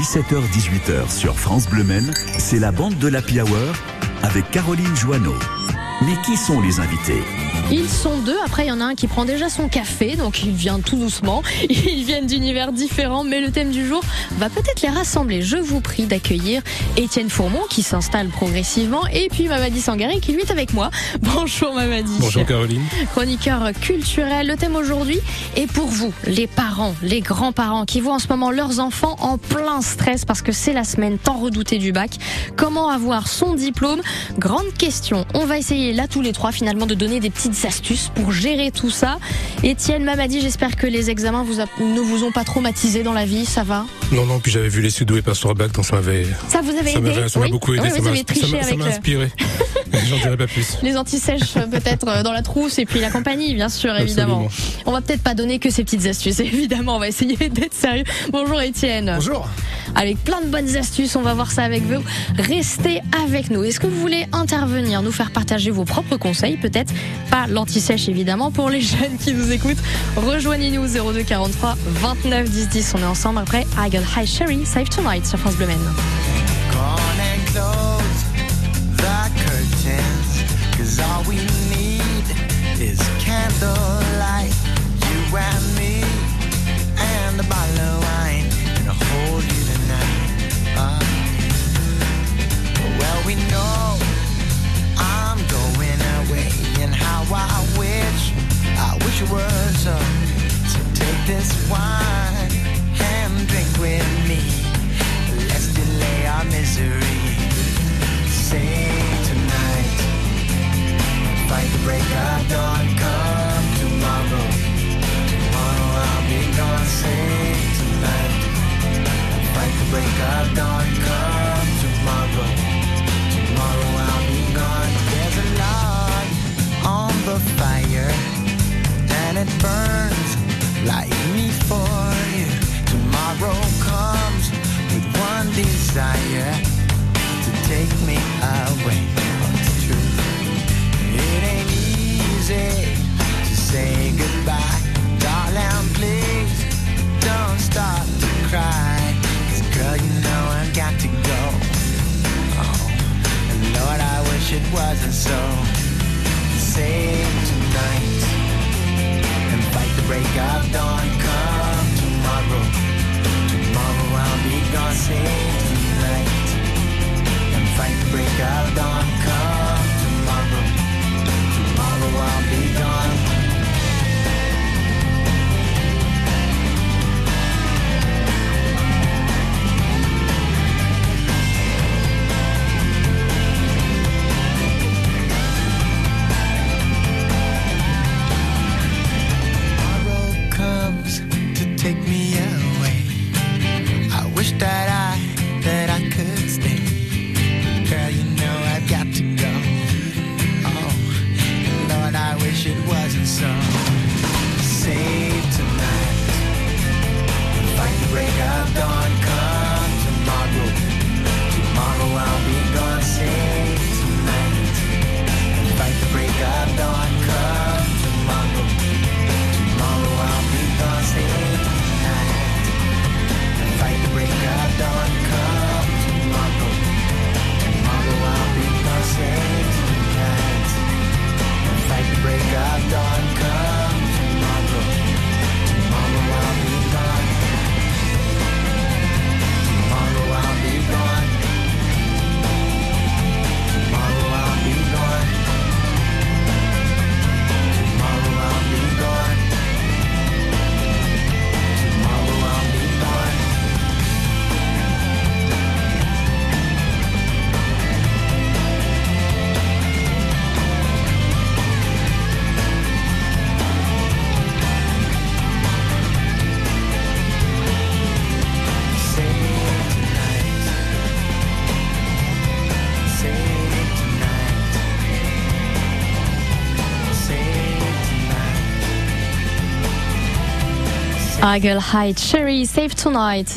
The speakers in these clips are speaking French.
17h-18h sur France Bleu Men, c'est la bande de la Hour avec Caroline Joanneau. Mais qui sont les invités ils sont deux. Après, il y en a un qui prend déjà son café, donc il vient tout doucement. Ils viennent d'univers différents, mais le thème du jour va peut-être les rassembler. Je vous prie d'accueillir Étienne Fourmont qui s'installe progressivement et puis Mamadi Sangari qui lui est avec moi. Bonjour Mamadi. Bonjour Caroline. Chroniqueur culturel. Le thème aujourd'hui est pour vous, les parents, les grands-parents qui voient en ce moment leurs enfants en plein stress parce que c'est la semaine tant redoutée du bac. Comment avoir son diplôme? Grande question. On va essayer là tous les trois finalement de donner des petites astuces pour gérer tout ça. Étienne Mamadi, j'espère que les examens vous ne vous ont pas traumatisé dans la vie, ça va Non, non, puis j'avais vu les sudos et Pasteur Bac, donc ça m'avait. Ça vous avait aidé Ça m'a beaucoup aidé, ça m'a inspiré. J'en dirais pas plus. Les antisèches peut-être euh, dans la trousse et puis la compagnie, bien sûr, évidemment. On va peut-être pas donner que ces petites astuces, évidemment, on va essayer d'être sérieux. Bonjour Étienne. Bonjour. Avec plein de bonnes astuces, on va voir ça avec vous. Restez avec nous. Est-ce que vous voulez intervenir, nous faire partager vos propres conseils, peut-être pas l'anti-sèche évidemment pour les jeunes qui nous écoutent. Rejoignez-nous 02 43 29 10 10. On est ensemble après I Got High Sherry, Save Tonight sur France Bleu your words. So take this wine and drink with me. Let's delay our misery. Say tonight, fight the break of dawn. Come tomorrow, tomorrow I'll be gone. Say tonight, fight the break of dawn. desire to take me away from the truth. It ain't easy to say goodbye, darling. Please don't stop to cry. Cause girl, you know I've got to go. Oh, and Lord, I wish it wasn't so. Save tonight and fight the breakup. of dawn. Cardone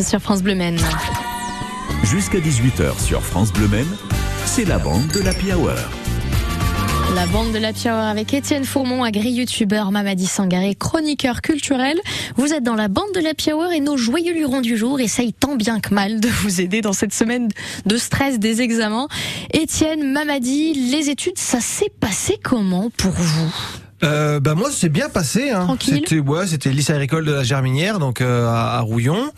sur France Bleu Men. Jusqu'à 18h sur France Bleu Men, c'est la bande de la Hour. La bande de la Hour avec Étienne Fourmont, agri-youtubeur, Mamadi Sangaré, chroniqueur culturel. Vous êtes dans la bande de la Hour et nos joyeux lurons du jour essayent tant bien que mal de vous aider dans cette semaine de stress des examens. Étienne, Mamadi, les études, ça s'est passé comment pour vous? Euh, bah moi c'est bien passé. Hein. C'était ouais, c'était lycée agricole de la Germinière, donc euh, à, Rouillon,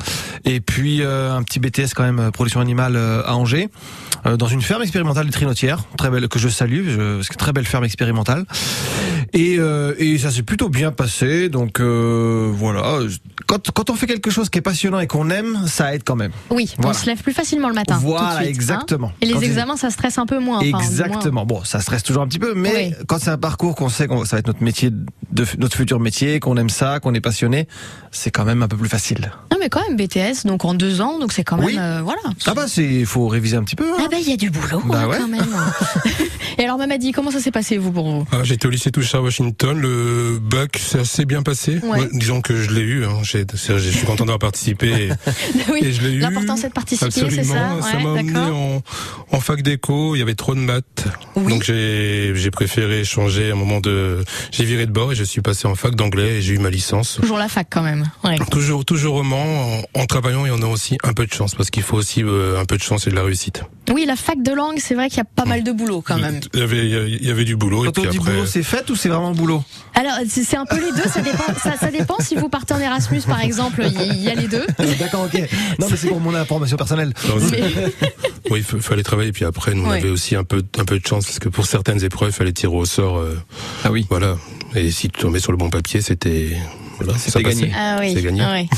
et puis euh, un petit BTS quand même production animale à Angers. Euh, dans une ferme expérimentale de Trinotière, très belle que je salue, je, très belle ferme expérimentale. Et, euh, et ça s'est plutôt bien passé, donc euh, voilà. Quand, quand on fait quelque chose qui est passionnant et qu'on aime, ça aide quand même. Oui, on se lève plus facilement le matin. Voilà, hein. exactement. et les examens, ça stresse un peu moins. Exactement. Bon, ça stresse toujours un petit peu, mais quand c'est un parcours qu'on sait que ça va être notre métier, de, notre futur métier, qu'on aime ça, qu'on est passionné, c'est quand même un peu plus facile. Non, mais quand même BTS, donc en deux ans, donc c'est quand même voilà. Ah bah c'est, faut réviser un petit peu. Hein. Ah bah il y a du boulot bah hein, quand même. Et alors Mamadi, comment ça s'est passé vous pour vous? Ah, J'étais au lycée Washington, le bac s'est assez bien passé. disons que je l'ai eu, hein. je suis content d'avoir participé. oui, et je l'ai eu. L'important c'est de participer, c'est ça. ça m'a emmené en, en, fac d'éco, il y avait trop de maths, donc j'ai préféré changer un moment de, j'ai viré de bord et je suis passé en fac d'anglais et j'ai eu ma licence. Toujours la fac quand même. Ouais. Toujours, toujours en, en travaillant et on a aussi un peu de chance parce qu'il faut aussi euh, un peu de chance et de la réussite. Oui, la fac de langue, c'est vrai qu'il y a pas mal de boulot quand même. Il y avait, il y avait du boulot. Quand et on dit boulot, c'est fait ou c'est vraiment boulot Alors, c'est un peu les deux. Ça dépend. Ça, dépend. Si vous partez en Erasmus, par exemple, il y, a les deux. D'accord, ok. Non, mais c'est pour mon information personnelle. oui, il fallait travailler. Puis après, nous, on avait aussi un peu, un peu de chance parce que pour certaines épreuves, il fallait tirer au sort. Euh, ah oui. Voilà. Et si tu tombais sur le bon papier, c'était c'est gagné. Ah oui, c'est gagné. Ah oui.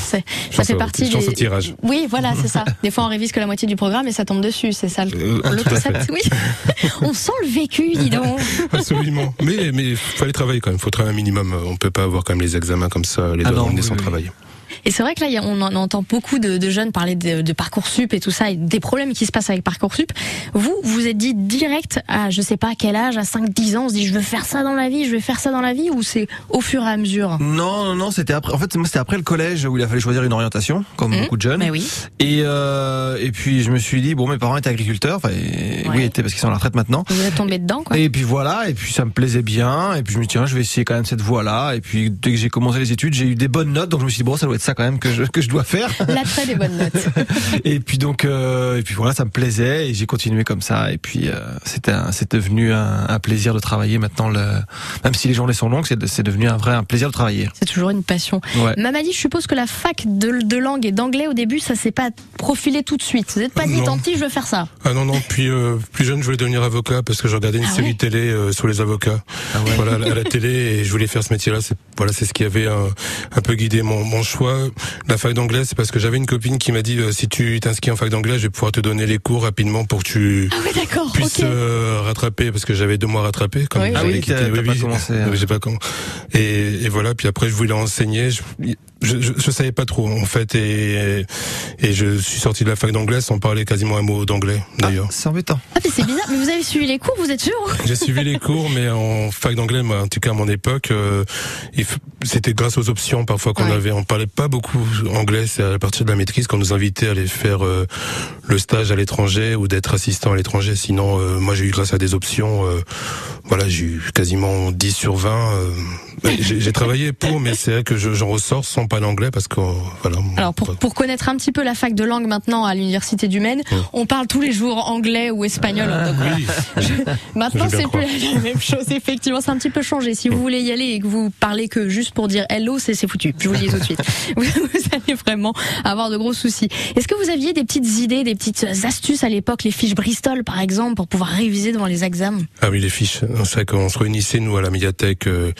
Ça fait partie des... tirage. Oui, voilà, c'est ça. Des fois, on révise que la moitié du programme et ça tombe dessus. C'est ça le, euh, concept. Oui. on sent le vécu, dis donc. Absolument. Mais mais fallait travailler quand même. Faut travailler un minimum. On peut pas avoir quand même les examens comme ça, les ah deux sans travailler. Et c'est vrai que là, on, entend beaucoup de, de jeunes parler de, de, Parcoursup et tout ça, et des problèmes qui se passent avec Parcoursup. Vous, vous êtes dit direct à, je sais pas à quel âge, à 5-10 ans, on se dit, je veux faire ça dans la vie, je vais faire ça dans la vie, ou c'est au fur et à mesure? Non, non, non, c'était après. En fait, c'était après le collège où il a fallu choisir une orientation, comme mmh. beaucoup de jeunes. Mais oui. Et euh, et puis je me suis dit, bon, mes parents étaient agriculteurs, enfin, oui, étaient parce qu'ils sont à la retraite maintenant. Vous êtes tombé dedans, quoi. Et puis voilà, et puis ça me plaisait bien, et puis je me suis dit, tiens, je vais essayer quand même cette voie-là. Et puis dès que j'ai commencé les études, j'ai eu des bonnes notes, donc je me suis dit, bon, ça doit être ça quand même que je que je dois faire. L'attrait des bonnes notes. et puis donc, euh, et puis voilà, ça me plaisait et j'ai continué comme ça. Et puis euh, c'était c'est devenu un, un, plaisir de travailler. Maintenant, le, même si les journées sont longues, c'est devenu un vrai un plaisir de travailler. C'est toujours une passion. Ouais. Mamadi, je suppose que la fac de, de langue et d'anglais au début, ça s'est pas profilé tout de suite. Vous n'êtes pas dit, tant pis, je veux faire ça. Ah non non. Puis euh, plus jeune, je voulais devenir avocat parce que je regardais une ah série télé euh, sur les avocats. Ah ouais. Voilà à la télé et je voulais faire ce métier-là. C'est voilà, c'est ce qui avait un, un peu guidé mon, mon choix. La fac d'anglais, c'est parce que j'avais une copine qui m'a dit euh, si tu t'inscris en fac d'anglais, je vais pouvoir te donner les cours rapidement pour que tu ah puisses euh, rattraper parce que j'avais deux mois à rattraper comme oui, ah oui, pas commencé. Hein. J'ai pas comment. Et, et, voilà, puis après je voulais enseigner. Je, je, je, je, savais pas trop en fait et, et je suis sorti de la fac d'anglais sans parler quasiment un mot d'anglais d'ailleurs. Ah, c'est embêtant. Ah mais c'est bizarre, mais vous avez suivi les cours, vous êtes sûr J'ai suivi les cours, mais en fac d'anglais, en tout cas à mon époque, euh, c'était grâce aux options parfois qu'on avait. On parlait pas beaucoup anglais, c'est à partir de la maîtrise qu'on nous invitait à aller faire euh, le stage à l'étranger ou d'être assistant à l'étranger. Sinon, euh, moi j'ai eu grâce à des options, voilà, j'ai eu quasiment 10 sur 20 j'ai travaillé pour, mais c'est vrai que j'en ressors sans pas l'anglais parce que voilà. Alors pour, pour connaître un petit peu la fac de langue maintenant à l'université du Maine, on parle tous les jours anglais ou espagnol. Ah, maintenant c'est plus la même chose. Effectivement, c'est un petit peu changé. Si vous voulez y aller et que vous parlez que juste pour dire hello, c'est foutu. Je vous le dis tout de suite. Vous, allez vraiment avoir de gros soucis. Est-ce que vous aviez des petites idées, des petites astuces à l'époque, les fiches Bristol par exemple, pour pouvoir réviser devant les examens? Ah oui, les fiches. C'est vrai qu'on se réunissait nous à la médiathèque. Euh,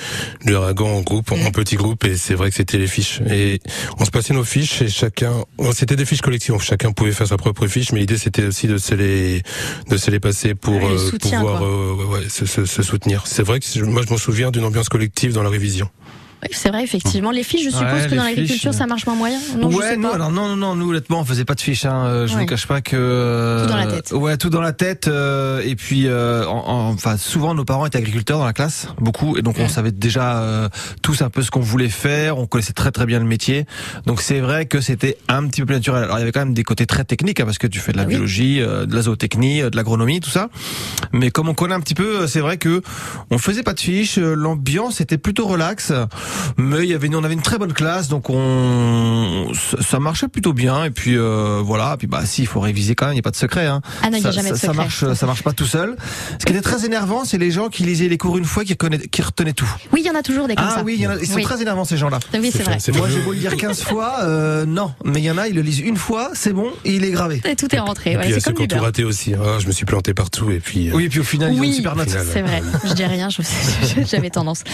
le Aragon en groupe, en mm. petit groupe, et c'est vrai que c'était les fiches. Et on se passait nos fiches et chacun, c'était des fiches collectives, chacun pouvait faire sa propre fiche, mais l'idée c'était aussi de se les, de se les passer pour euh, pouvoir euh, ouais, se, se, se, soutenir. C'est vrai que moi je m'en souviens d'une ambiance collective dans la révision. Oui, c'est vrai, effectivement. Les fiches, je suppose que dans l'agriculture, ça marche moins moyen. Non, ouais, non, alors non, non, non, nous honnêtement, on faisait pas de fiches. Hein. Euh, je ne vous cache pas que tout dans la tête. Ouais, tout dans la tête. Euh, et puis, euh, enfin, souvent nos parents étaient agriculteurs dans la classe, beaucoup, et donc on savait déjà tous un peu ce qu'on voulait faire. On connaissait très très bien le métier. Donc c'est vrai que c'était un petit peu plus naturel. Alors il y avait quand même des côtés très techniques hein, parce que tu fais de la ah biologie, de la zootechnie, de l'agronomie, tout ça. Mais comme on connaît un petit peu, c'est vrai que on faisait pas de fiches. L'ambiance était plutôt relax. Mais il y avait, on avait une très bonne classe, donc on, ça marchait plutôt bien. Et puis euh, voilà, et puis bah si, il faut réviser quand même, il n'y a pas de secret. Hein. Ah non, ça, y a jamais de secret. ça marche, ça marche pas tout seul. Ce qui était très énervant, c'est les gens qui lisaient les cours une fois, qui, qui retenaient tout. Oui, il y en a toujours des comme ah, ça. Oui, y en a, ils sont très énervants ces gens-là. Oui, c'est vrai. Moi, j'ai beau le lire 15 fois, euh, non. Mais il y en a, ils le lisent une fois, c'est bon, et il est gravé. Et tout est rentré. Et puis il y a ceux qui ont tout raté aussi. Ah, je me suis planté partout et puis. Euh, oui, et puis au final, ils ont une super note. C'est vrai. Je dis rien, j'avais tendance.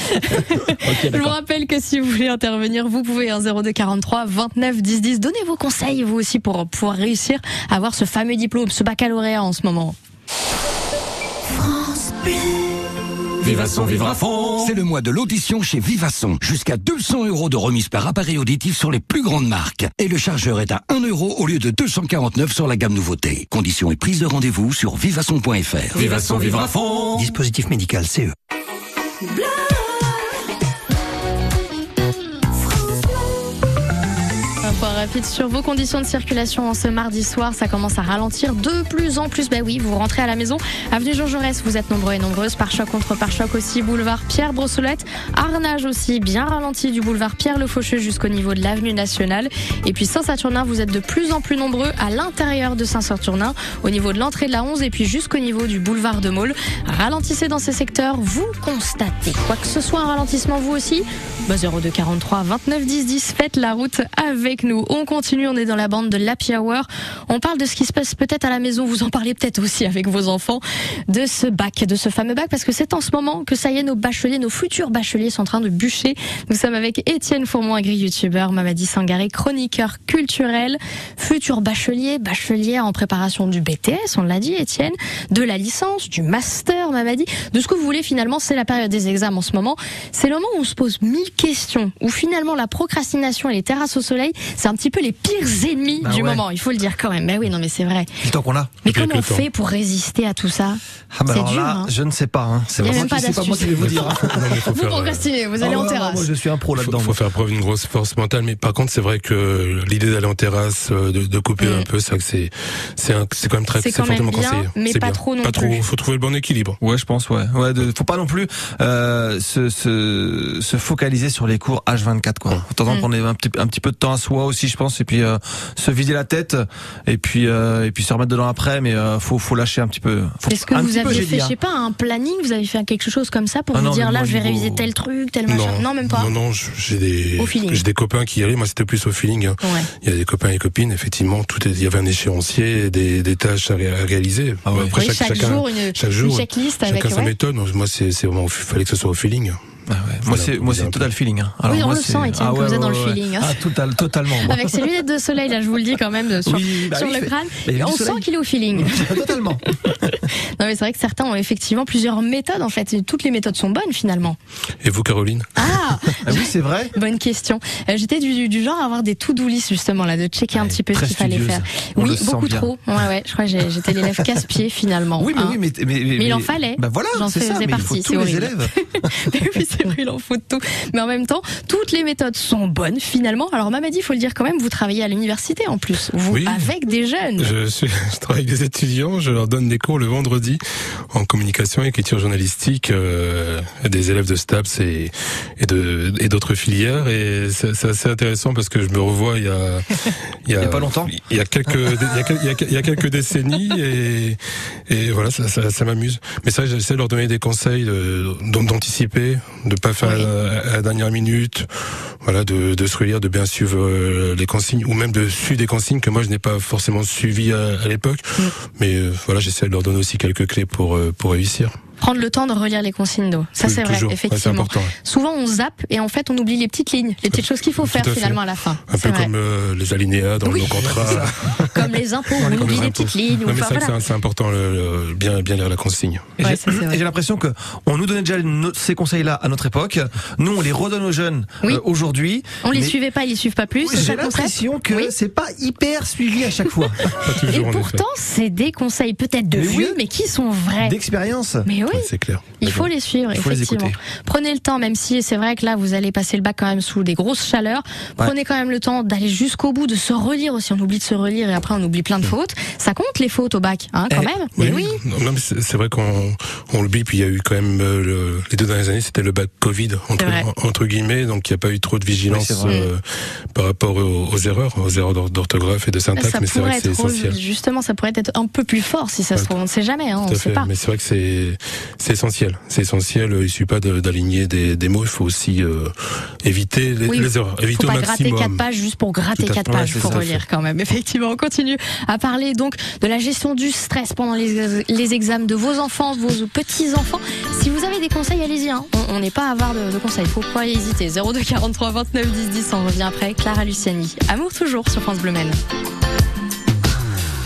je vous rappelle que si vous voulez intervenir, vous pouvez, 02 43 29 10 10. Donnez vos conseils, vous aussi, pour pouvoir réussir à avoir ce fameux diplôme, ce baccalauréat en ce moment. France Vivasson vivra à fond C'est le mois de l'audition chez Vivasson. Jusqu'à 200 euros de remise par appareil auditif sur les plus grandes marques. Et le chargeur est à 1 euro au lieu de 249 sur la gamme nouveauté. Conditions et prise de rendez-vous sur vivasson.fr. Vivasson vivra à fond Dispositif médical CE. Sur vos conditions de circulation en ce mardi soir. Ça commence à ralentir de plus en plus. Bah oui, vous rentrez à la maison. Avenue Jean Jaurès, vous êtes nombreux et nombreuses. Par choc contre par choc aussi. Boulevard Pierre Brossolette. Arnage aussi, bien ralenti du boulevard Pierre Le Faucheux jusqu'au niveau de l'avenue nationale. Et puis Saint-Saturnin, vous êtes de plus en plus nombreux à l'intérieur de Saint-Saturnin, au niveau de l'entrée de la 11 et puis jusqu'au niveau du boulevard de Maule. Ralentissez dans ces secteurs, vous constatez. Quoi que ce soit un ralentissement, vous aussi, bah 02 43 29 10 10, faites la route avec nous. On continue, on est dans la bande de l'Happy Hour. On parle de ce qui se passe peut-être à la maison, vous en parlez peut-être aussi avec vos enfants, de ce bac, de ce fameux bac, parce que c'est en ce moment que ça y est, nos bacheliers, nos futurs bacheliers sont en train de bûcher. Nous sommes avec Étienne Fourmont, agri-youtubeur, Mamadi Sangaré, chroniqueur culturel, futur bachelier, bachelier en préparation du BTS, on l'a dit Étienne, de la licence, du master, Mamadi, de ce que vous voulez finalement, c'est la période des examens en ce moment. C'est le moment où on se pose mille questions, où finalement la procrastination et les terrasses au soleil, c'est un petit peu les pires ennemis bah du moment, il faut le dire quand même. Mais oui, non, mais c'est vrai. Le temps qu'on a. Mais comment on fait pour résister à tout ça? Ah bah C'est dur. Là, hein. Je ne sais pas. Hein. C'est vraiment pas, pas moi qui vais vous dire. Hein. vous procrastinez, vous allez ah en terrasse. moi, je suis un pro là-dedans. Il faut, faire preuve d'une grosse force mentale. Mais par contre, c'est vrai que l'idée d'aller en terrasse, euh, de, de couper mm. un peu, c'est c'est c'est quand même très c'est fortement conseillé. Mais pas trop non pas plus. Trop, faut trouver le bon équilibre. Ouais, je pense. Ouais. Ouais. De, faut pas non plus euh, se, se, se focaliser sur les cours H24 quoi. Attendre qu'on ait un petit un petit peu de temps à soi aussi, je pense. Et puis euh, se vider la tête. Et puis euh, et puis se remettre dedans après. Mais euh, faut faut lâcher un petit peu. Est-ce que vous aviez fait je sais pas un planning? Vous avez fait quelque chose comme ça pour ah vous dire là je vais réviser tel truc tel machin? Non, même pas. Non non j'ai des j'ai des copains qui y allaient moi c'était plus au feeling hein. il y a des copains et copines effectivement tout il y avait un échéancier des, des tâches à, réaliser. Ah après chaque, jour une, chaque jour, checklist chacun avec sa méthode. Moi c'est c'est vraiment il fallait que ce soit au feeling ah moi c'est moi c'est total feeling. Hein. Alors oui, on le sent, Étienne, ah, que vous êtes dans le feeling. Hein. Ah, total, totalement. Avec ses lunettes de soleil, là, je vous le dis quand même sur, bah sur le crâne, on sent qu'il est au feeling. totalement. non, mais c'est vrai que certains ont effectivement plusieurs méthodes. En fait, toutes les méthodes sont bonnes finalement. Et vous, Caroline Ah, ah oui, c'est vrai. Bonne question. Euh, j'étais du, du, genre à avoir des to-do list justement là, de checker un petit peu ce qu'il fallait faire. oui, beaucoup trop. Ouais, ouais. Je crois que j'étais l'élève casse-pied finalement. Oui, mais hein. oui, mais, mais, il en fallait. Bah voilà, j'en faisais partie. C'est horrible. Oui, c'est en faut mais en même temps, toutes les méthodes sont bonnes finalement. Alors Mamadi, il faut le dire quand même, vous travaillez à l'université en plus, vous avec des jeunes. Je, suis, je travaille avec des étudiants, je leur donne des cours le vendredi en communication et écriture journalistique euh, des élèves de STAPS et, et de et d'autres filières et c'est assez intéressant parce que je me revois il y a il y a, pas longtemps, il y a quelques il y a, quelques décennies et et voilà ça, ça, ça m'amuse. Mais ça j'essaie de leur donner des conseils d'anticiper, de, pas faire à la dernière minute, voilà, de, de se relire, de bien suivre euh, les consignes, ou même de suivre des consignes que moi je n'ai pas forcément suivies à, l'époque. Mm. Mais euh, voilà, j'essaie de leur donner aussi quelques clés pour, euh, pour réussir. Prendre le temps de relire les consignes d'eau. Ça, c'est vrai, effectivement. Souvent, on zappe et en fait, on oublie les petites lignes, les petites choses qu'il faut faire finalement à la fin. Un peu comme euh, les alinéas dans le contrat. comme les impôts, on oublie les petites lignes. c'est important, le, bien, bien lire la consigne. Et j'ai l'impression que on nous donnait déjà ces conseils-là à notre époque. Nous, on les redonne aux jeunes euh, aujourd'hui. On les suivait pas, ils les suivent pas plus. j'ai l'impression que c'est pas hyper suivi à chaque fois. et pourtant, c'est des conseils peut-être de vieux, mais qui sont vrais. D'expérience. Mais oui. c'est clair. Il faut les suivre, effectivement. Prenez le temps, même si c'est vrai que là, vous allez passer le bac quand même sous des grosses chaleurs. Prenez quand même le temps d'aller jusqu'au bout, de se relire aussi. On oublie de se relire et après on oublie plein de fautes. Ça compte les fautes au bac, hein, quand eh, même. Oui, oui. c'est vrai qu'on on l'oublie. Puis il y a eu quand même euh, les deux dernières années, c'était le bac Covid entre, entre guillemets, donc il n'y a pas eu trop de vigilance euh, par rapport aux, erreurs, aux erreurs d'orthographe et de syntaxe. mais c'est vrai que c'est essentiel. Justement, ça pourrait être un peu plus fort si ça se trouve. On ne sait jamais, hein, on sait pas. Mais c'est vrai que c'est c'est essentiel. C'est essentiel. Il suffit pas d'aligner des, des, mots. Il faut aussi euh, éviter les, les, erreurs. Éviter faut pas gratter quatre pages juste pour gratter quatre pages. Il faut relire quand même. Effectivement, on continue à parler donc de la gestion du stress pendant les, les examens de vos enfants, vos petits enfants. Si vous avez des conseils, allez-y. Hein. On n'est pas à avoir de, de conseils. Faut pas hésiter. 02 43 29 10 10. On revient après. Clara Luciani. Amour toujours sur France Bleu Men.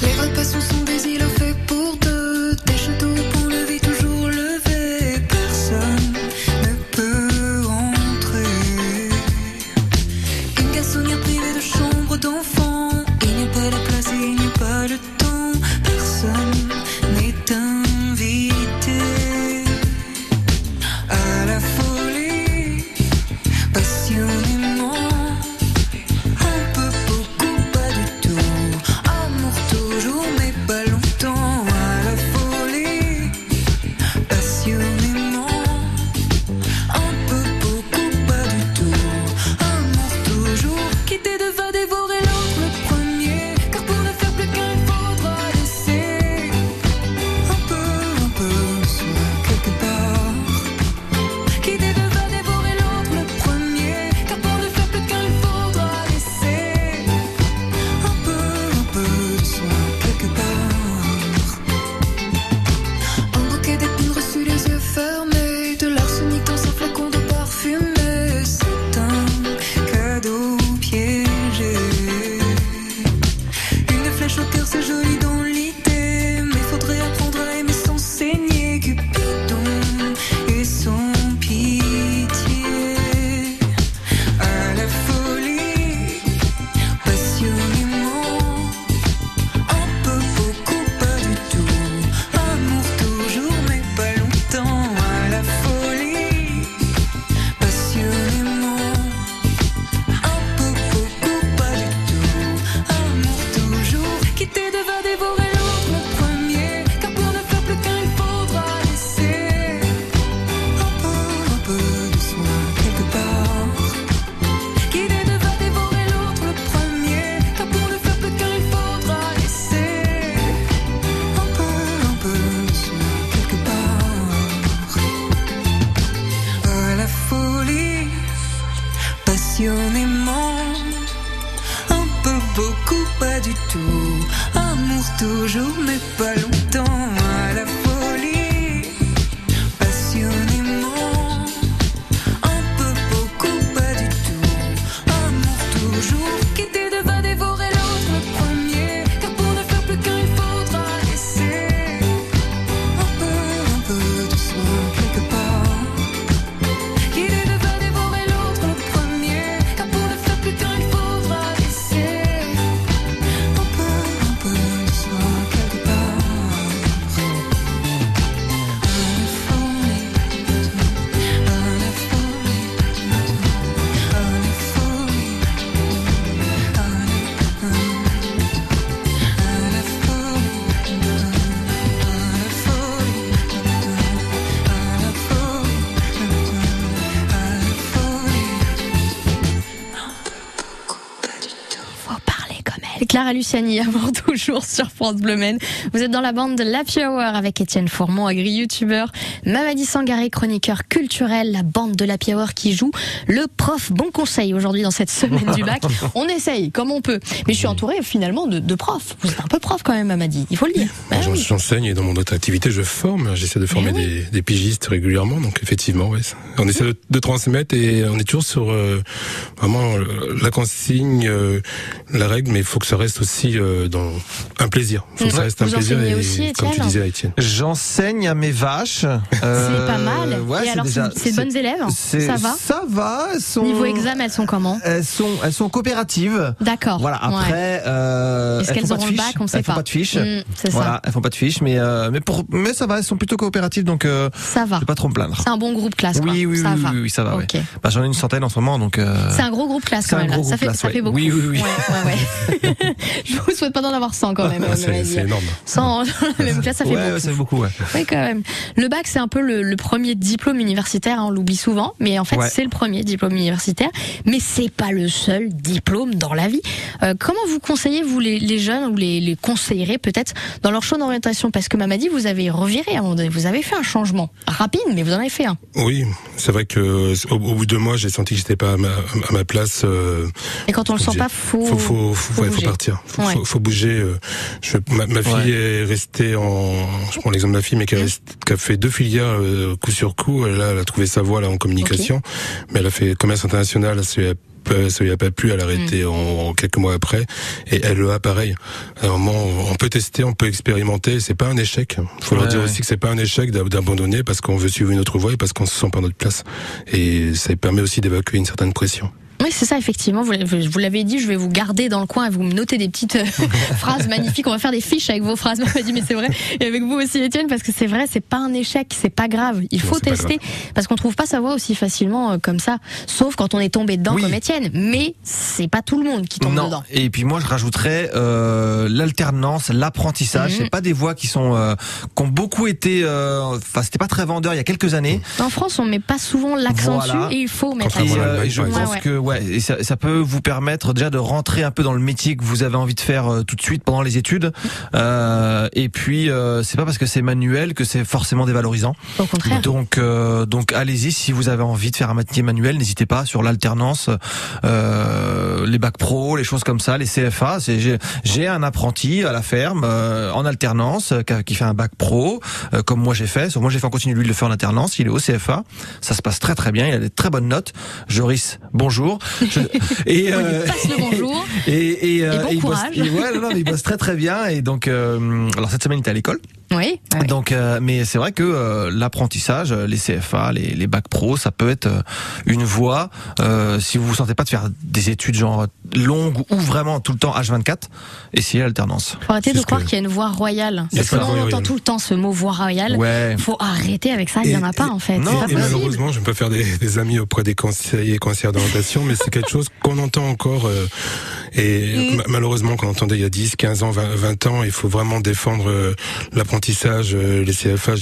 Les repas sont des îlots Clara Luciani avant toujours sur France Bleu Maine. Vous êtes dans la bande de l'Happy Hour avec Étienne Fourmont, agri-youtubeur, Mamadi Sangaré, chroniqueur culturel, la bande de l'Happy Hour qui joue le prof bon conseil aujourd'hui dans cette semaine du bac. On essaye comme on peut. Mais je suis entouré finalement de, de, profs. Vous êtes un peu prof quand même, Mamadi, il faut le dire. Ben J'enseigne et dans mon autre activité, je forme. J'essaie de former des, des, pigistes régulièrement. Donc effectivement, ouais, on essaie de, de, transmettre et on est toujours sur euh, vraiment la consigne, euh, la règle, mais il faut que ça reste aussi euh, dans un plaisir. Faut que ça reste Vous un plaisir. Et, aussi, comme tu disais, Étienne. J'enseigne à mes vaches. c'est pas mal. Ouais, et alors, c'est de bonnes élèves Ça va Ça va. Elles sont, Niveau examen, elles sont comment Elles sont, elles sont coopératives. D'accord. Voilà. Après, euh, est-ce qu'elles auront le bac On sait elles pas. Font pas de fiches. Mmh, c'est voilà, ça. elles font pas de fiches, mais euh, mais pour mais ça va. Elles sont plutôt coopératives, donc euh, ça va. Je vais pas trop me plaindre. C'est un bon groupe classe. Oui, oui, ça oui, ça va. Ouais. Bah, j'en ai une centaine en ce moment, donc. Euh... C'est un gros groupe classe quand même. Ça fait, classe, ça ouais. fait beaucoup. Oui, oui, oui. Je vous souhaite pas d'en avoir 100 quand même. c'est énorme. 100 dans la même classe, ça fait ouais, beaucoup. Ça fait beaucoup, ouais. Oui, quand même. Le bac, c'est un peu le, le, premier diplôme universitaire. Hein, on l'oublie souvent, mais en fait, Ouais. c'est le premier diplôme universitaire. Mais c'est pas le seul diplôme dans la vie. Euh, comment vous conseillez vous les, les jeunes ou les, les conseillerez peut-être dans leur choix d'orientation? Parce que Mamadi, vous avez reviré à un moment donné. Vous avez fait un changement rapide, mais vous en avez fait un. Oui, c'est vrai que au, au bout de deux mois, j'ai senti que j'étais pas à ma, à ma place. euh, Et quand on le sent pas, faut faut, faut, faut, faut ouais, faut partir. Faut, Ouais. faut, faut bouger. euh, Je, ma, ma fille Ouais. est restée en. Je prends l'exemple de ma fille, mais qui a, rest- qui a fait deux filières euh, coup sur coup. Elle a, elle a trouvé sa voie là en communication, mais elle a fait commerce international. Ça lui a pas- ça lui a pas plu, elle a arrêté Mm. en, en quelques mois après. Et elle a pareil. À un moment, on peut tester, on peut expérimenter. C'est pas un échec. Faut leur Ouais, dire ouais. aussi que c'est pas un échec d'ab- d'abandonner parce qu'on veut suivre une autre voie et parce qu'on se sent pas à notre place. Et ça permet aussi d'évacuer une certaine pression. Oui, c'est ça, effectivement. Vous, l'avez- dit, je vais vous garder dans le coin et vous me notez des petites euh, phrases magnifiques. On va faire des fiches avec vos phrases. m'a dit, mais c'est vrai. Et avec vous aussi, Étienne, parce que c'est vrai, c'est pas un échec, c'est pas grave. Il faut tester parce qu'on trouve pas sa voie aussi facilement euh, comme ça, sauf quand on est tombé dedans Oui. comme Étienne. Mais c'est pas tout le monde qui tombe non. dedans. Et puis moi je rajouterais euh, l'alternance, l'apprentissage. Mhm. C'est pas des voies qui sont euh, qui ont beaucoup été. euh, Enfin c'était pas très vendeur il y a quelques années. En France, on met pas souvent l'accent Voilà. dessus et il faut mettre l'accent. euh, je par pense exemple. Ouais, que ouais, et ça, ça peut vous permettre déjà de rentrer un peu dans le métier que vous avez envie de faire euh, tout de suite pendant les études. Euh, et puis euh, c'est pas parce que c'est manuel que c'est forcément dévalorisant. Au contraire. Donc euh, donc allez-y si vous avez envie de faire un métier manuel, n'hésitez pas sur l'alternance, euh, les bacs pro, les choses comme ça, les CFA. J'ai un apprenti à la ferme euh, en alternance qui fait un bac pro euh, comme moi j'ai fait. Moi j'ai fait en continu, lui il le fait en alternance. Il est au CFA. Ça se passe très très bien. Il a des très bonnes notes. Joris, bonjour. Je- et On lui passe le bonjour. et, et, euh, Et bon il bosse- courage. et ouais, non, non, mais il bosse très très bien. Et donc, euh, alors cette semaine il était à l'école. Oui. ouais. Donc, euh, mais c'est vrai que euh, l'apprentissage, euh, les CFA, les, les bacs pro, ça peut être euh, une voie. Euh, si vous vous sentez pas de faire des études genre longues ou vraiment tout le temps H24, essayez l'alternance. Faut arrêter de croire qu'il y a une voie royale. Parce que là, on entend tout le temps ce mot voie royale. Ouais. Faut arrêter avec ça. Il y en a Et- pas en fait. non, pas Et malheureusement, je ne peux pas faire des, des amis auprès des conseillers et conseillères d'orientation, mais c'est quelque chose qu'on entend encore. euh, et Mm. ma- malheureusement, qu'on entendait il y a 10, 15 ans, 20, 20 ans, il faut vraiment défendre euh, l'apprentissage, euh, les CFA.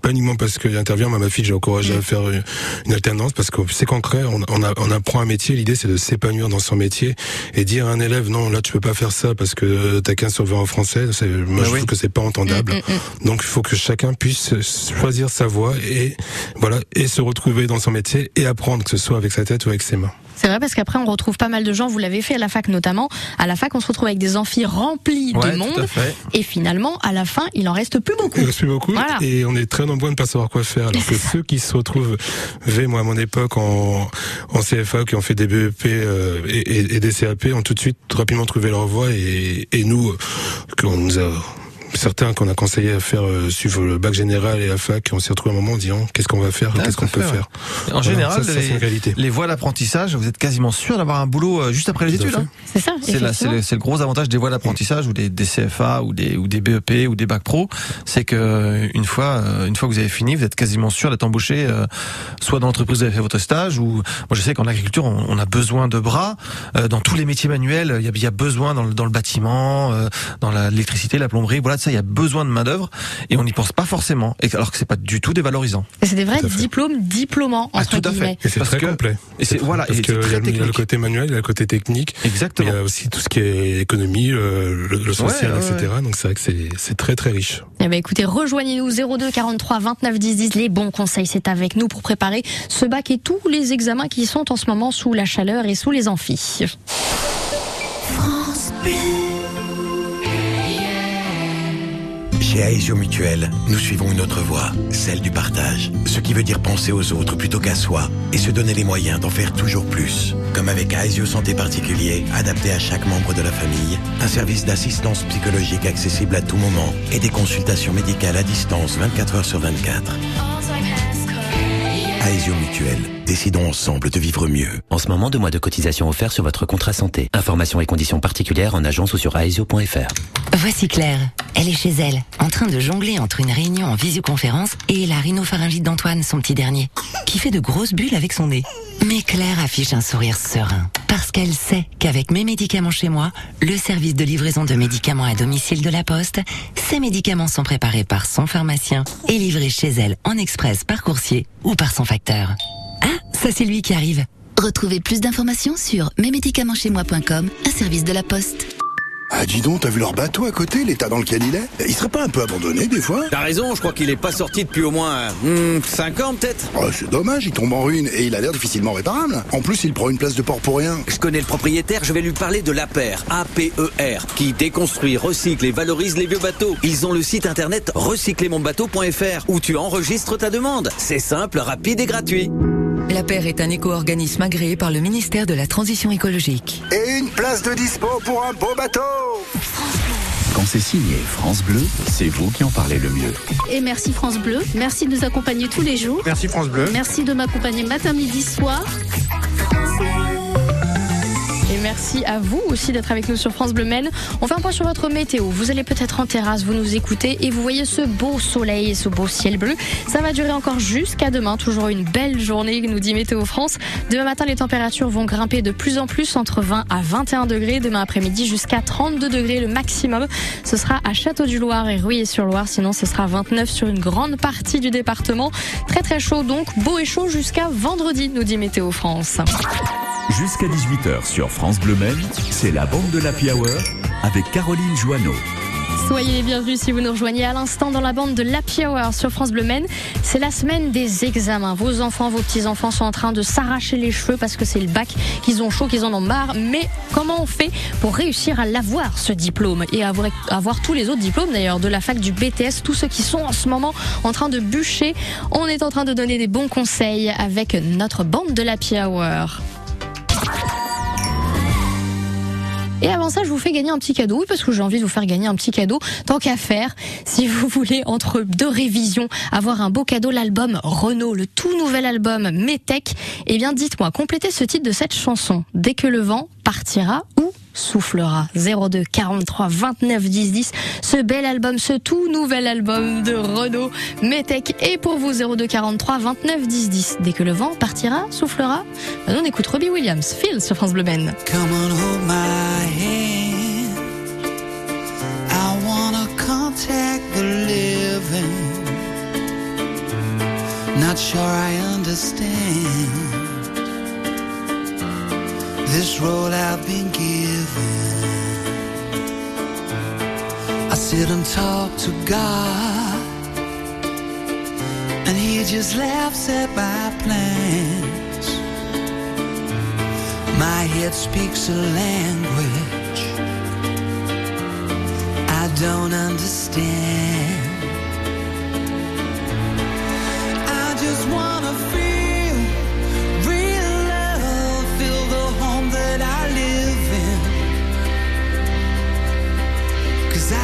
Pas uniquement parce qu'il intervient, moi, ma fille, j'ai encouragé Mm. à faire une, une alternance parce que c'est concret, on, on, a- on apprend un métier, l'idée c'est de s'épanouir dans son métier et dire à un élève, non, là, tu peux pas faire ça parce que t'as 15 sur 20 en français, moi, Bah je oui. trouve que c'est pas entendable. Mm, mm, mm. Donc il faut que chacun puisse choisir sa voie et voilà et se retrouver dans son métier et apprendre que ce soit avec sa tête ou avec ses mains. C'est vrai parce qu'après on retrouve pas mal de gens, vous l'avez fait à la fac notamment, à la fac on se retrouve avec des amphis remplis Ouais, de monde et finalement à la fin il en reste plus beaucoup. Il reste plus beaucoup Voilà. et on est très nombreux à ne pas savoir quoi faire. Alors que ceux qui se retrouvent, V, moi à mon époque en, en CFA, qui ont fait des BEP euh, et, et- et des CAP, ont tout de suite rapidement trouvé leur voie et, et nous, euh, qu'on nous a certains qu'on a conseillé à faire euh, suivre le bac général et la fac, on s'est retrouvé à un moment en disant qu'est-ce qu'on va faire, Ah, qu'est-ce qu'on peut faire. En Voilà, général, ça, les, les voies d'apprentissage, vous êtes quasiment sûr d'avoir un boulot euh, juste après les études. hein. C'est ça. C'est la- le, le gros avantage des voies d'apprentissage ou des, des CFA ou des ou des BEP ou des bacs pro, c'est que euh, une fois euh, une fois que vous avez fini, vous êtes quasiment sûr d'être embauché, euh, soit dans l'entreprise où vous avez fait votre stage ou moi je sais qu'en agriculture on, on a besoin de bras euh, dans tous les métiers manuels, il y a, il y a besoin dans le, dans le bâtiment, euh, dans la- l'électricité, la plomberie, voilà ça, il y a besoin de main d'œuvre et on n'y pense pas forcément. Et alors que c'est pas du tout dévalorisant. C'est des vrais diplômes diplômants Ah, entre tout à guillemets. fait. Et c'est très que- complet. Et c'est voilà, Parce et que c'est il y, a le- il y a le technique. côté manuel, il y a le côté technique. Exactement. Il y a aussi tout ce qui est économie, euh, le, le social, Ouais, ouais, etc. Donc c'est vrai que c'est c'est très très riche. Eh ben écoutez, rejoignez-nous 02 43 29 10 10. Les bons conseils, c'est avec nous pour préparer ce bac et tous les examens qui sont en ce moment sous la chaleur et sous les amphis. Chez Aesio Mutuel, nous suivons une autre voie, celle du partage. Ce qui veut dire penser aux autres plutôt qu'à soi et se donner les moyens d'en faire toujours plus. Comme avec Aesio Santé Particulier, adapté à chaque membre de la famille, un service d'assistance psychologique accessible à tout moment et des consultations médicales à distance 24 heures sur 24. Aesio Mutuel, décidons ensemble de vivre mieux. En ce moment, deux mois de cotisation offerts sur votre contrat santé. Informations et conditions particulières en agence ou sur aesio.fr. Voici Claire. Elle est chez elle, en train de jongler entre une réunion en visioconférence et la rhinopharyngite d'Antoine, son petit dernier, qui fait de grosses bulles avec son nez. Mais Claire affiche un sourire serein, parce qu'elle sait qu'avec mes médicaments chez moi, le service de livraison de médicaments à domicile de la Poste, ces médicaments sont préparés par son pharmacien et livrés chez elle en express par coursier ou par son facteur. Ça c'est lui qui arrive. Retrouvez plus d'informations sur mesmédicamentschezmoi.com, un service de la Poste. Ah dis donc, t'as vu leur bateau à côté, l'état dans lequel il est? Il serait pas un peu abandonné des fois? T'as raison, je crois qu'il est pas sorti depuis au moins 5 ans peut-être. Oh, c'est dommage, il tombe en ruine et il a l'air difficilement réparable. En plus, il prend une place de port pour rien. Je connais le propriétaire, je vais lui parler de l'APER, A-P-E-R, qui déconstruit, recycle et valorise les vieux bateaux. Ils ont le site internet recyclermonbateau.fr où tu enregistres ta demande. C'est simple, rapide et gratuit. La Paire est un éco-organisme agréé par le ministère de la Transition écologique. Et une place de dispo pour un beau bateau Quand c'est signé France Bleu, c'est vous qui en parlez le mieux. Et merci France Bleu. Merci de nous accompagner tous les jours. Merci France Bleu. Merci de m'accompagner matin, midi, soir. Merci à vous aussi d'être avec nous sur France Bleu Maine. On fait un point sur votre météo. Vous allez peut-être en terrasse, vous nous écoutez et vous voyez ce beau soleil et ce beau ciel bleu. Ça va durer encore jusqu'à demain. Toujours une belle journée, nous dit Météo France. Demain matin, les températures vont grimper de plus en plus entre 20 à 21 degrés. Demain après-midi, jusqu'à 32 degrés le maximum. Ce sera à Château-du-Loir et Rouillé-sur-Loire. Sinon, ce sera 29 sur une grande partie du département. Très très chaud donc, beau et chaud jusqu'à vendredi, nous dit Météo France. Jusqu'à 18h sur France Bleu c'est la bande de l'Happy Hour avec Caroline Joanneau. Soyez les bienvenus si vous nous rejoignez à l'instant dans la bande de l'Happy Hour sur France Bleu Maine. C'est la semaine des examens. Vos enfants, vos petits-enfants sont en train de s'arracher les cheveux parce que c'est le bac, qu'ils ont chaud, qu'ils en ont marre. Mais comment on fait pour réussir à l'avoir, ce diplôme Et avoir, avoir tous les autres diplômes d'ailleurs, de la fac, du BTS, tous ceux qui sont en ce moment en train de bûcher? On est en train de donner des bons conseils avec notre bande de l'Happy Hour. Et avant ça, je vous fais gagner un petit cadeau, oui, parce que j'ai envie de vous faire gagner un petit cadeau. Tant qu'à faire, si vous voulez, entre deux révisions, avoir un beau cadeau, l'album Renault, le tout nouvel album Metec, eh bien, dites-moi, complétez ce titre de cette chanson. Dès que le vent partira ou soufflera. 02 43 29 10 10. Ce bel album, ce tout nouvel album de Renault Metec. Et pour vous, 02 43 29 10 10. Dès que le vent partira, soufflera. Maintenant, on écoute Robbie Williams, Phil sur France Bleu Ben. Come on, hold my hand. I wanna contact the living. Not sure I understand this role I've been given. Sit and talk to God, and He just laughs at my plans. My head speaks a language I don't understand. I just wanna feel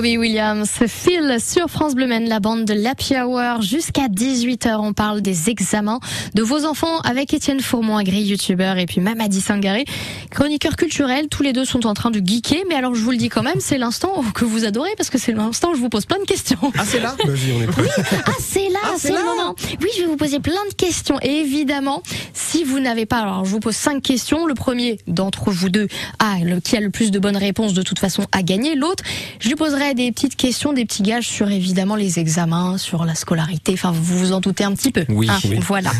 Robbie Williams, Phil sur France Bleu Maine, la bande de l'Happy Hour. Jusqu'à 18h, on parle des examens de vos enfants avec Étienne Fourmont, agré youtubeur, et puis Mamadi Sangaré, chroniqueur culturel. Tous les deux sont en train de geeker, mais alors je vous le dis quand même, c'est l'instant que vous adorez parce que c'est l'instant où je vous pose plein de questions. Ah, c'est là? Vas-y, on est prêt. Ah, c'est là, Ah, c'est le moment. Oui, je vais vous poser plein de questions. Et évidemment, si vous n'avez pas, alors je vous pose cinq questions. Le premier d'entre vous deux, a le, qui a le plus de bonnes réponses, de toute façon, a gagné. L'autre, je lui poserai des petites questions, des petits gages sur évidemment les examens, sur la scolarité. Enfin, vous vous en doutez un petit peu. Oui. hein. Oui. Voilà.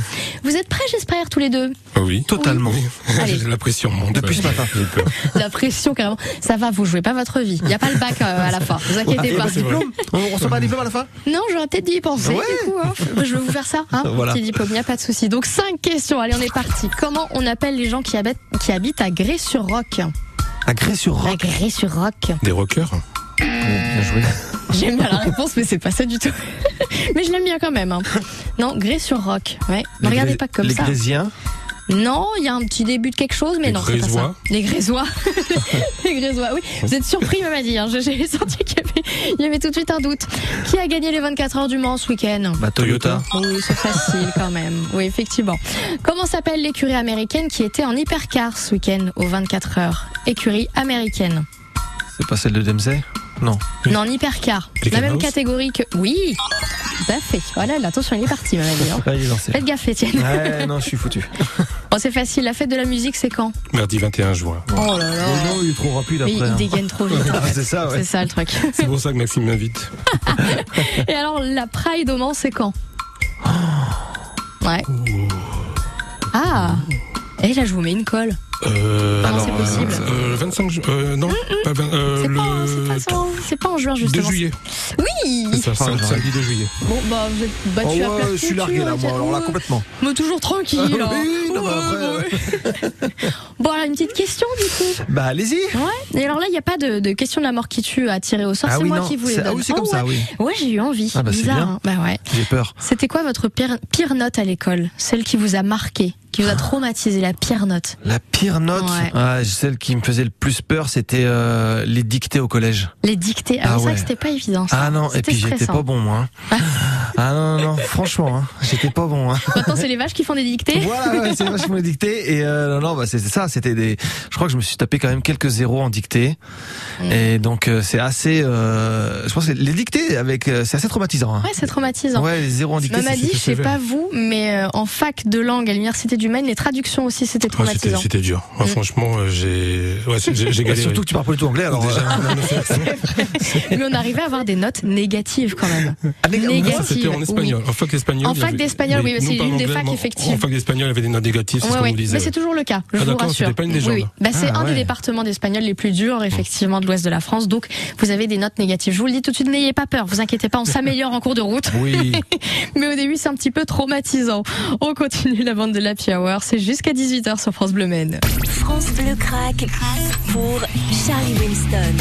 Vous êtes prêts, j'espère, tous les deux Ah oui. Totalement. Allez. La pression monte. Depuis ce matin. J'ai peur. La pression, carrément. Ça va, vous jouez pas votre vie. Il n'y a pas le bac euh, à la fin. Vous inquiétez pas. bah, diplôme? On reçoit pas un diplôme à la fin? Non, j'aurais peut-être dû y penser. Ouais. Du coup, hein. je vais vous faire ça. Hein, Voilà. Petit diplôme, il n'y a pas de souci. Donc cinq questions. Allez, on est parti. Comment on appelle les gens qui habitent, qui habitent à Grès-sur-Roc? À Grès-sur-Roc? À Grès-sur-Roc. Des rockers? Bien joué. J'aime bien la réponse, mais c'est pas ça du tout. mais je l'aime bien quand même. hein. Non, Grès-sur-Roc. Ouais. Ne Les regardez pas comme les ça. Grésiens. Non, il y a un petit début de quelque chose, mais Les non, c'est pas ça. Grésois Les Grésois. les Grésois, oui. Vous êtes surpris, même à dire. J'ai j'ai senti qu'il y, avait, il y avait tout de suite un doute. Qui a gagné les 24 heures du Mans ce week-end? Bah, Toyota. Oui, c'est facile quand même. Oui, effectivement. Comment s'appelle l'écurie américaine qui était en hypercar ce week-end aux 24 heures? Écurie américaine. C'est pas celle de Dempsey Non. Non, en hypercar. La même House catégorie que. Oui Tout à fait. Voilà, là, attention, il est parti, ma vie, hein. Ah, il est lancé. Faites gaffe, Étienne. Ouais, non, je suis foutu. Bon, c'est facile. La fête de la musique, c'est quand? Mardi 21 juin. Oh là là. Oh non, il est trop rapide Mais après. il hein. dégaine trop vite. en Ah, fait. c'est ça, ouais. C'est ça le truc. C'est pour ça que Maxime m'invite. Et alors, la Pride au Mans, c'est quand? Ouais. Ah Et là, je vous mets une colle. Euh, Comment c'est possible euh, 25 ju- euh, non, pas vingt- euh, C'est le pas, c'est pas, ça, c'est pas en juin, 2 justement. juillet. Oui C'est ça, Ah, j'aurais samedi 2 juillet. Bon, bah, vous êtes Oh battu à ouais, plat je suis largué là, moi, alors là, complètement. Mais toujours tranquille. hein. Oui, non, bah, Ouais, après, ouais. Bon, alors, une petite question, du coup. Bah, allez-y. Ouais. Et alors là, il n'y a pas de, de question de la mort qui tue à tirer au sort. Ah c'est oui, moi non, qui vous les c'est- donne. ah oui, c'est comme Oh, ça, ouais. oui. Ouais, j'ai eu envie. Ah bah, c'est Bizarre. bien. hein. Bah ouais. J'ai peur. C'était quoi votre pire, pire note à l'école? Celle qui vous a marqué, qui vous a traumatisé, la pire note La pire note, Ouais. ah, celle qui me faisait le plus peur, c'était euh, les dictées au collège. Les dictées. Ah, Ah c'est vrai ouais. c'était pas évident. Ça. Ah non, et puis j'étais pas bon moi. hein. Ah non, non, non franchement, hein, j'étais pas bon. Hein. Maintenant, c'est les vaches qui font des dictées. Voilà, ouais, c'est les vaches qui font des dictées. Et euh, non, non, bah, c'était ça. C'était des. Je crois que je me suis tapé quand même quelques zéros en dictée. Mm. Et donc euh, c'est assez. Euh, je pense que les dictées avec, c'est assez traumatisant. Hein. Ouais, c'est traumatisant. Ouais, les zéros en dictée. m'a dit, je sais pas vous, mais en fac de langue à l'université du Maine, les traductions aussi, c'était traumatisant. c'était dur. Mm. franchement, j'ai, ouais, galéré. Surtout que tu parles pas du tout anglais, alors. Déjà, mais on arrivait à avoir des notes négatives quand même. Ah, négatives. C'était en espagnol. En fac d'espagnol. En fac d'espagnol, oui, c'est une des facs effectivement. En fac d'espagnol, il y avait des notes négatives. Ouais, ouais. Mais c'est toujours le cas. Je ah, vous rassure. Pas une légende. Oui, Bah, c'est ah, un des départements d'espagnol les plus durs, effectivement, de l'ouest de la France. Donc, vous avez des notes négatives. Je vous le dis tout de suite, n'ayez pas peur. Vous inquiétez pas, on s'améliore en cours de route. Oui. mais au début, c'est un petit peu traumatisant. On continue la bande de C'est jusqu'à 18h sur France Bleu Maine. France Bleu craque pour Charlie Winston.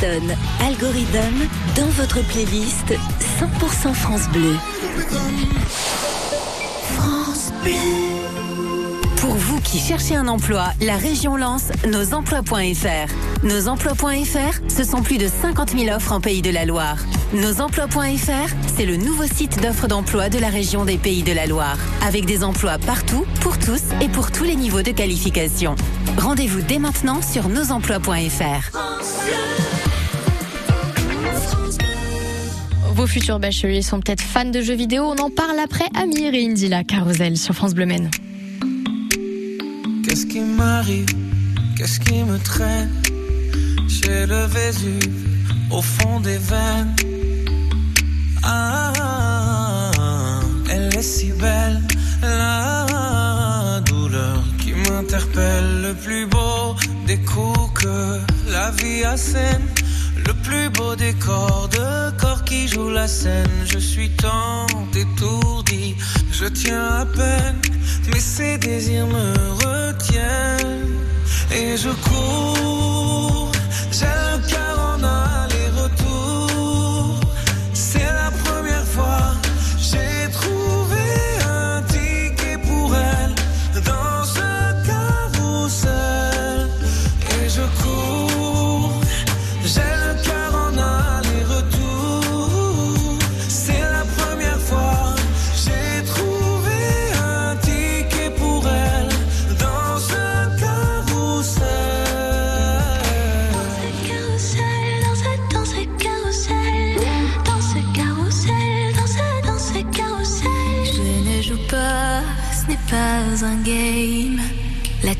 Charlie Winston, Algorithm, dans votre playlist 100% France Bleu. France Bleu. Pour vous qui cherchez un emploi, la région lance nosemplois.fr. Nosemplois.fr, ce sont plus de 50 000 offres en Pays de la Loire. Nosemplois.fr, c'est le nouveau site d'offres d'emploi de la région des Pays de la Loire, avec des emplois partout, pour tous et pour tous les niveaux de qualification. Rendez-vous dès maintenant sur nosemplois.fr. Vos futurs bacheliers sont peut-être fans de jeux vidéo. On en parle après Amir et Indila Carousel sur France Bleu Maine. Qu'est-ce qui m'arrive? Qu'est-ce qui me traîne? J'ai le Vésuve au fond des veines. Ah, elle est si belle, la douleur qui m'interpelle. Le plus beau des coups que la vie assène. Plus beau décor de corps qui joue la scène. Je suis tant étourdi, je tiens à peine, mais ces désirs me retiennent. Et je cours,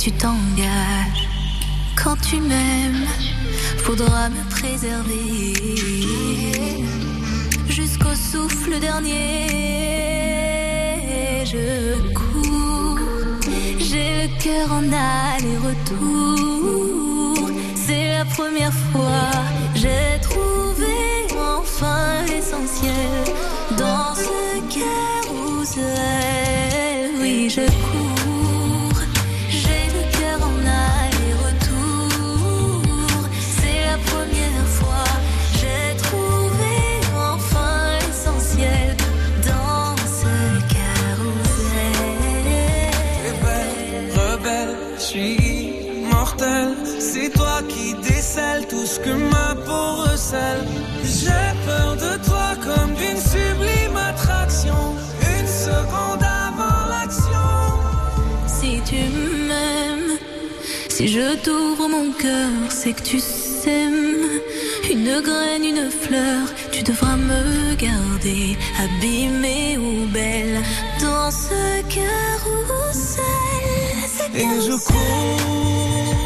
tu t'engages. Quand tu m'aimes, faudra me préserver jusqu'au souffle dernier. Je cours, j'ai le cœur en aller-retour. C'est la première fois, j'ai trouvé enfin l'essentiel dans ce carrousel. J'ai peur de toi comme d'une sublime attraction. Une seconde avant l'action. Si tu m'aimes, si je t'ouvre mon cœur, c'est que tu s'aimes. Une graine, une fleur, tu devras me garder, abîmée ou belle, dans ce carrousel. ce Et je cours,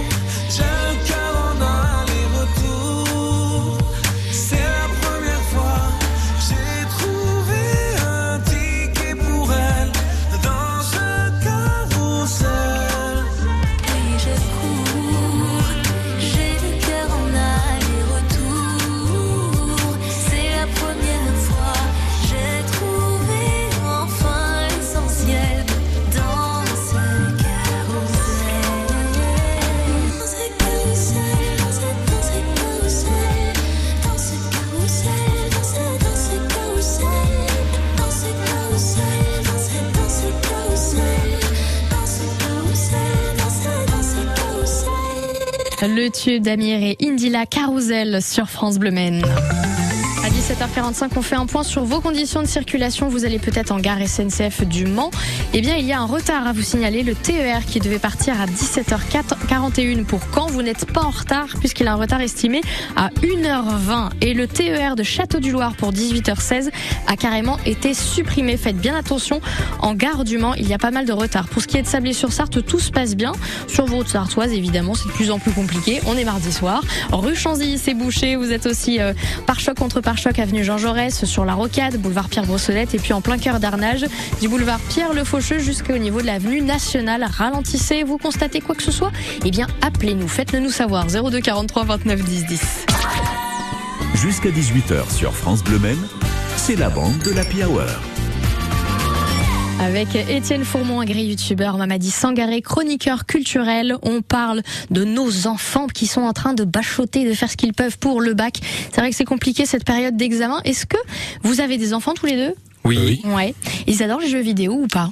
Le tube d'Amir et Indila Carousel sur France Bleu Maine. À 17h45, on fait un point sur vos conditions de circulation. Vous allez peut-être en gare SNCF du Mans. Eh bien, il y a un retard à vous signaler. Le TER qui devait partir à 17h41 pour quand Vous n'êtes pas en retard puisqu'il a un retard estimé à 1h20. Et le TER de Château-du-Loir pour 18h16 a carrément été supprimé. Faites bien attention. En gare du Mans, il y a pas mal de retard. Pour ce qui est de Sablé-sur-Sarthe, tout se passe bien. Sur vos routes sartoises, évidemment, c'est de plus en plus compliqué. On est mardi soir. Rue Chanzy, c'est bouché. Vous êtes aussi euh, par choc contre par choc avenue Jean Jaurès sur la Rocade, boulevard Pierre Brossolette et puis en plein cœur d'Arnage, du boulevard Pierre Le Faucheux jusqu'au niveau de l'avenue nationale. Ralentissez, vous constatez quoi que ce soit? Eh bien, appelez-nous, faites-le nous savoir. 02 43 29 10 10. Jusqu'à 18h sur France Bleu Maine, c'est la bande de la Hour. Avec Étienne Fourmont, un gré youtubeur, Mamadi Sangaré, chroniqueur culturel. On parle de nos enfants qui sont en train de bachoter, de faire ce qu'ils peuvent pour le bac. C'est vrai que c'est compliqué cette période d'examen. Est-ce que vous avez des enfants tous les deux? Oui. Ouais. Ils adorent les jeux vidéo ou pas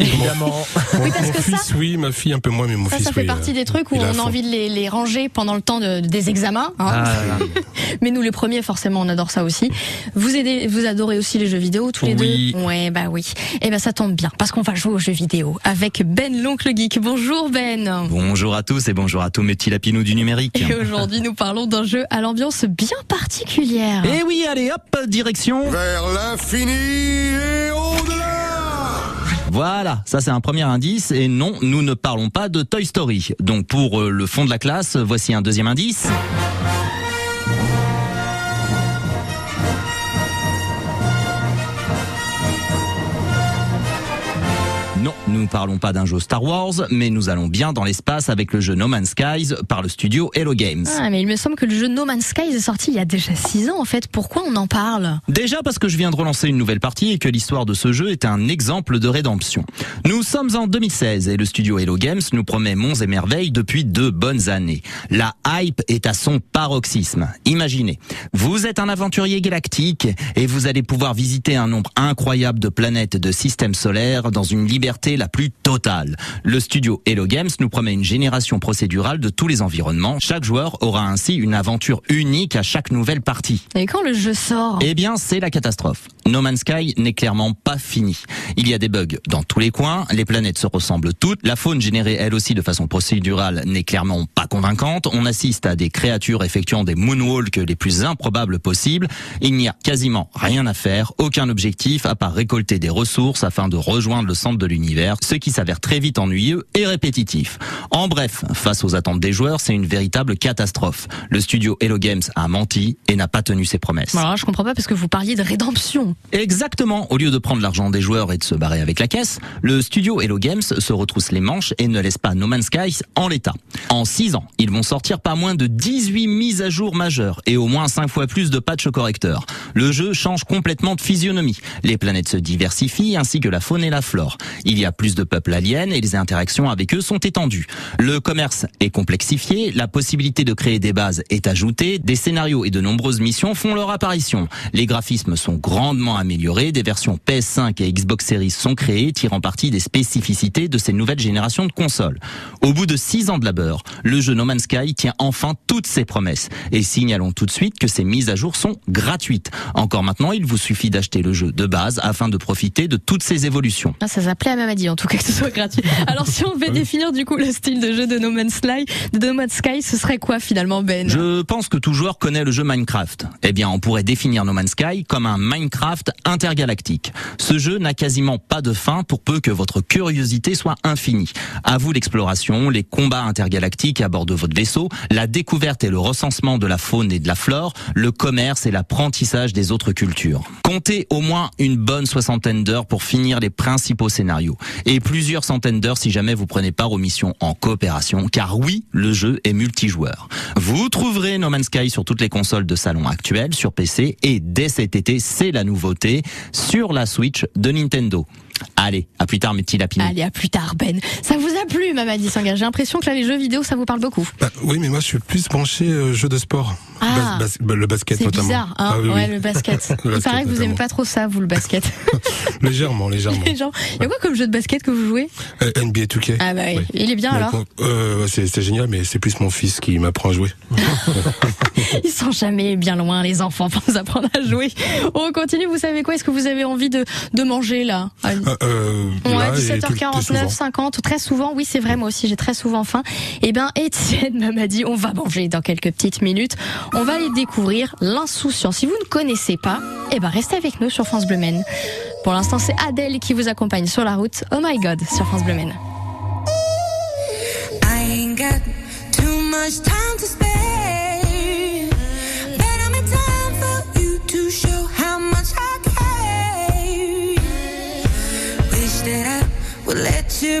Évidemment. Oui, parce mon que ça- oui, ma fille un peu moins, mais mon Ça, fils, ça fait oui, partie euh, des trucs où on a fond. envie de les, les ranger pendant le temps de- des examens. hein. Ah là là. Mais nous, les premiers, forcément, on adore ça aussi. Vous aidez, vous adorez aussi les jeux vidéo tous les Oui. deux Ouais, bah oui. Et ben ça tombe bien parce qu'on va jouer aux jeux vidéo avec Ben l'oncle geek. Bonjour Ben. Bonjour à tous et bonjour à tous mes petits lapinous du numérique. Et aujourd'hui, nous parlons d'un jeu à l'ambiance bien particulière. Et oui, allez hop, direction. Vers l'infini Voilà, ça c'est un premier indice. Et non, nous ne parlons pas de Toy Story. Donc pour euh, le fond de la classe, voici un deuxième indice. Nous parlons pas d'un jeu Star Wars, mais nous allons bien dans l'espace avec le jeu No Man's Skies par le studio Hello Games. Ah, mais il me semble que le jeu No Man's Sky est sorti il y a déjà 6 ans en fait. Pourquoi on en parle? Déjà parce que je viens de relancer une nouvelle partie et que l'histoire de ce jeu est un exemple de rédemption. Nous sommes en 2016 et le studio Hello Games nous promet monts et merveilles depuis deux bonnes années. La hype est à son paroxysme. Imaginez, vous êtes un aventurier galactique et vous allez pouvoir visiter un nombre incroyable de planètes de systèmes solaires dans une liberté la plus totale. Le studio Hello Games nous promet une génération procédurale de tous les environnements. Chaque joueur aura ainsi une aventure unique à chaque nouvelle partie. Et quand le jeu sort Eh bien, c'est la catastrophe. No Man's Sky n'est clairement pas fini. Il y a des bugs dans tous les coins, les planètes se ressemblent toutes, la faune générée elle aussi de façon procédurale n'est clairement pas convaincante, on assiste à des créatures effectuant des moonwalks les plus improbables possibles, il n'y a quasiment rien à faire, aucun objectif à part récolter des ressources afin de rejoindre le centre de l'univers, ce qui s'avère très vite ennuyeux et répétitif. En bref, face aux attentes des joueurs, c'est une véritable catastrophe. Le studio Hello Games a menti et n'a pas tenu ses promesses. Alors je comprends pas parce que vous parliez de rédemption. Exactement. Au lieu de prendre l'argent des joueurs et de se barrer avec la caisse, le studio Hello Games se retrousse les manches et ne laisse pas No Man's Sky en l'état. En 6 ans, ils vont sortir pas moins de 18 mises à jour majeures et au moins 5 fois plus de patchs correcteurs. Le jeu change complètement de physionomie. Les planètes se diversifient ainsi que la faune et la flore. Il y a plus de peuples aliens et les interactions avec eux sont étendues. Le commerce est complexifié, la possibilité de créer des bases est ajoutée, des scénarios et de nombreuses missions font leur apparition. Les graphismes sont grandement améliorés, des versions PS5 et Xbox Series sont créées, tirant parti des spécificités de ces nouvelles générations de consoles. Au bout de 6 ans de labeur, le jeu No Man's Sky tient enfin toutes ses promesses. Et signalons tout de suite que ces mises à jour sont gratuites. Encore maintenant, il vous suffit d'acheter le jeu de base afin de profiter de toutes ces évolutions. Ah, ça s'appelait à Mamadi, en tout cas que ce soit gratuit. Alors si on devait définir du coup le style de jeu de No Man's Sky, de No Man's Sky, ce serait quoi finalement Ben Je pense que tout joueur connaît le jeu Minecraft. Eh bien, on pourrait définir No Man's Sky comme un Minecraft intergalactique. Ce jeu n'a quasiment pas de fin pour peu que votre curiosité soit infinie. À vous l'exploration, les combats intergalactiques à bord de votre vaisseau, la découverte et le recensement de la faune et de la flore, le commerce et l'apprentissage des autres cultures. Comptez au moins une bonne soixantaine d'heures pour finir les principaux scénarios et plusieurs centaines d'heures si jamais vous prenez part aux missions en coopération car oui, le jeu est multijoueur. Vous trouverez No Man's Sky sur toutes les consoles de salon actuelles, sur PC et dès cet été, c'est la nouveauté sur la Switch de Nintendo. Allez, à plus tard mes petits lapinous. Allez, à plus tard Ben. Ça vous a plu Mamadi Sanga J'ai l'impression que là les jeux vidéo ça vous parle beaucoup. Bah, oui, mais moi je suis plus branché euh, jeu de sport. Ah. Bas- bas- le basket C'est notamment. bizarre, hein? Ah oui, Ouais, oui. le basket. Le Il basket, paraît que vous aimez notamment. pas trop ça, vous, le basket. Légèrement, légèrement. Il y a quoi comme jeu de basket que vous jouez? Euh, NBA 2K. Ah bah oui. Il est bien Mais alors? euh, c'est c'est génial, mais c'est plus mon fils qui m'apprend à jouer. Ils sont jamais bien loin, les enfants, pour nous apprendre à jouer. On continue, vous savez quoi? Est-ce que vous avez envie de, de manger là À- Euh, euh, Ouais, là, et tout- tout 17h49, souvent. 50, très souvent, oui c'est vrai, moi aussi j'ai très souvent faim. Eh ben Étienne m'a dit on va manger dans quelques petites minutes. On va aller découvrir l'insouciance. Si vous ne connaissez pas, eh ben restez avec nous sur France Bleu Maine. Pour l'instant c'est Adèle qui vous accompagne sur la route. Oh my god sur France Bleu Maine. I ain't got too much time Joe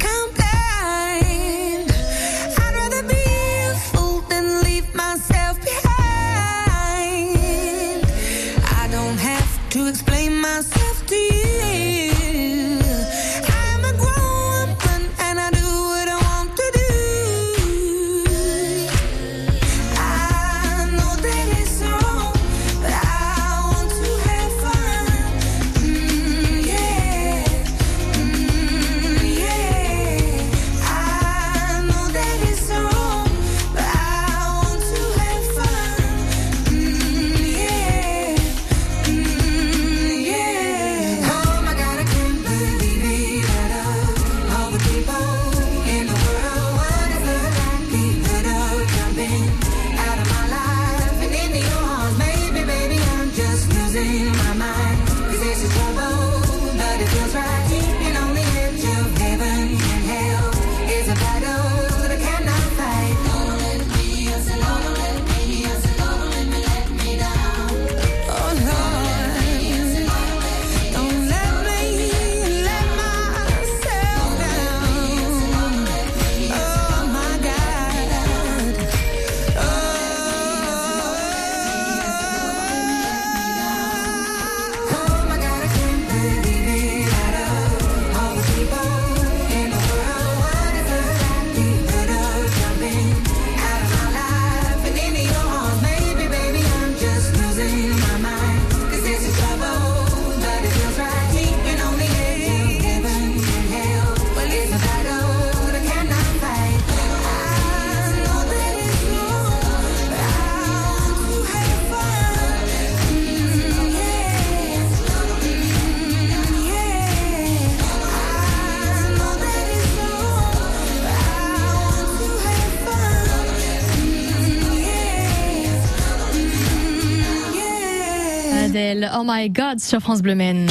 oh my god sur France Bleu Maine.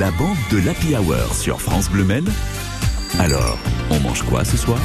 La bande de l'Happy Hour sur France Bleu Maine. Alors, on mange quoi ce soir?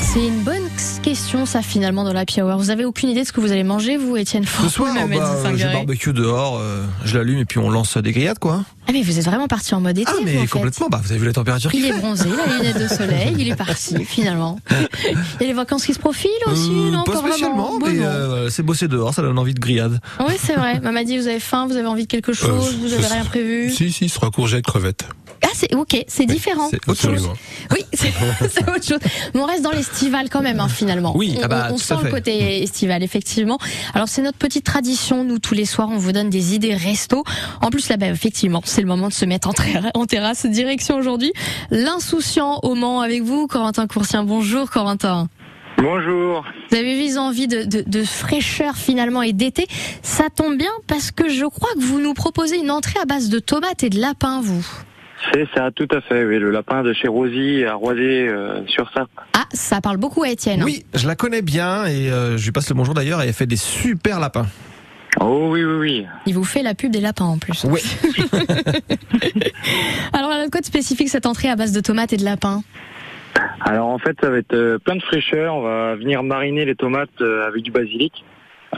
C'est une bonne question ça finalement dans la Hour. Vous avez aucune idée de ce que vous allez manger vous Étienne Ce soir, Mamadi bah, barbecue dehors, euh, je l'allume et puis on lance des grillades quoi. Ah mais vous êtes vraiment parti en mode été Ah mais complètement, bah, vous avez vu la température Il qu'il est bronzé, il a les lunettes de soleil, il est parti finalement. Il y a les vacances qui se profilent aussi, Euh, non pas spécialement, mais euh, c'est bosser dehors, ça donne envie de grillade. Oui c'est vrai, Mamadi vous avez faim, vous avez envie de quelque chose, Euh, vous avez rien prévu Si, si, ce sera courgette, crevette. Ah, c'est ok, c'est différent. C'est autre chose. Oui, c'est autre chose. Mais on reste dans l'estival quand même, hein, finalement. Oui, on, ah bah, on- sent le côté estival, effectivement. Alors c'est notre petite tradition. Nous, tous les soirs, on vous donne des idées resto. En plus, là, bah, effectivement, c'est le moment de se mettre en, terra- en terrasse. Direction aujourd'hui, l'insouciant au Mans avec vous, Corentin Coursien. Bonjour, Corentin. Bonjour. Vous avez eu envie de, de, de fraîcheur finalement et d'été. Ça tombe bien parce que je crois que vous nous proposez une entrée à base de tomates et de lapin, vous. C'est ça, tout à fait. Oui, le lapin de chez Rosy à Roisé euh, sur ça. Ah, ça parle beaucoup à Étienne. hein. Oui, je la connais bien et euh, je lui passe le bonjour d'ailleurs. Elle fait des super lapins. Oh oui, oui, oui. Il vous fait la pub des lapins en plus. Oui. Alors, a quoi de spécifique cette entrée à base de tomates et de lapin Alors en fait, ça va être euh, plein de fraîcheur. On va venir mariner les tomates avec du basilic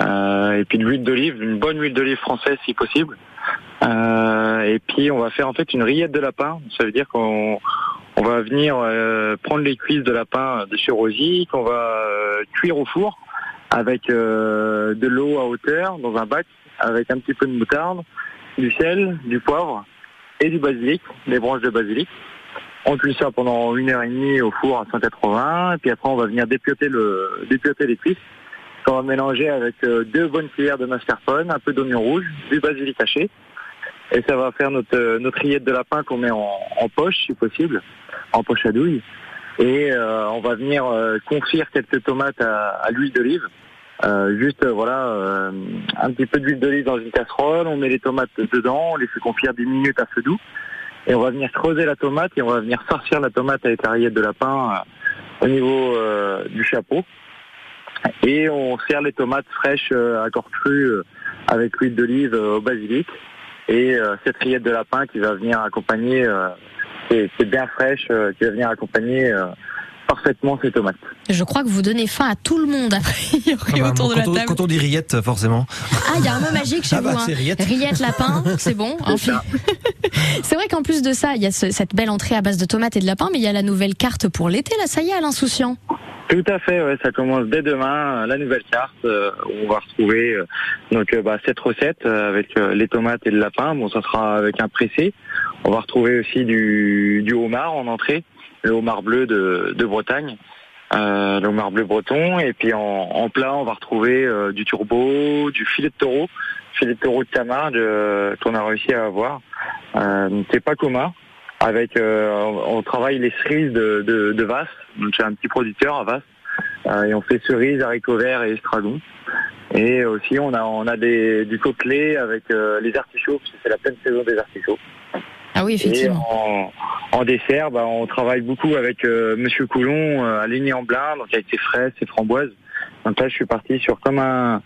euh, et puis de l'huile d'olive, une bonne huile d'olive française si possible. Euh, et puis on va faire en fait une rillette de lapin. Ça veut dire qu'on on va venir euh, prendre les cuisses de lapin de Rosy, qu'on va euh, cuire au four avec de l'eau à hauteur dans un bac, avec un petit peu de moutarde, du sel, du poivre et du basilic, des branches de basilic. On cuit ça pendant une heure et demie au four à 180, et puis après on va venir dépioter le dépioter les cuisses. qu'on va mélanger avec deux bonnes cuillères de mascarpone, un peu d'oignon rouge, du basilic haché. Et ça va faire notre, euh, notre rillette de lapin qu'on met en, poche, si possible, en poche à douille. Et euh, on va venir euh, confire quelques tomates à, l'huile d'olive. Euh, juste voilà un petit peu d'huile d'olive dans une casserole, on met les tomates dedans, on les fait confire 10 minutes à feu doux. Et on va venir creuser la tomate et on va venir farcir la tomate avec la rillette de lapin au niveau du chapeau. Et on sert les tomates fraîches à corps cru avec l'huile d'olive au basilic. Et euh, cette rillette de lapin qui va venir accompagner, euh, c'est c'est bien fraîche, euh, qui va venir accompagner euh, parfaitement ces tomates. Je crois que vous donnez faim à tout le monde après Ah bah, autour de quand, la on, table. quand on dit rillette, forcément. Ah, il y a un mot magique chez Ah bah, vous. hein. c'est rillette. lapin, c'est bon. hein. C'est vrai qu'en plus de ça, il y a ce- cette belle entrée à base de tomates et de lapin, mais il y a la nouvelle carte pour l'été. Là, ça y est, à l'insouciant. Tout à fait, ouais, ça commence dès demain, euh, la nouvelle carte, euh, où on va retrouver euh, donc euh, bah, cette recette avec les tomates et le lapin. Bon, ça sera avec un pressé. On va retrouver aussi du, du homard en entrée, le homard bleu de, de Bretagne, le homard bleu breton. Et puis en, en plat, on va retrouver du turbo, du filet de taureau, filet de taureau de Camargue qu'on a réussi à avoir. C'est pas commun. Avec, euh, on travaille les cerises de, de, de Vasse, donc c'est un petit producteur à Vasse, Euh, et on fait cerises, haricots verts et estragon. Et aussi on a on a des, du coquelet avec euh, les artichauts, parce que c'est la pleine saison des artichauts. Ah oui, Et effectivement. en, en dessert, bah, on travaille beaucoup avec euh, Monsieur Coulon euh, à Ligny-en-Blain, donc avec ses fraises, ses framboises. Donc là, je suis parti sur comme un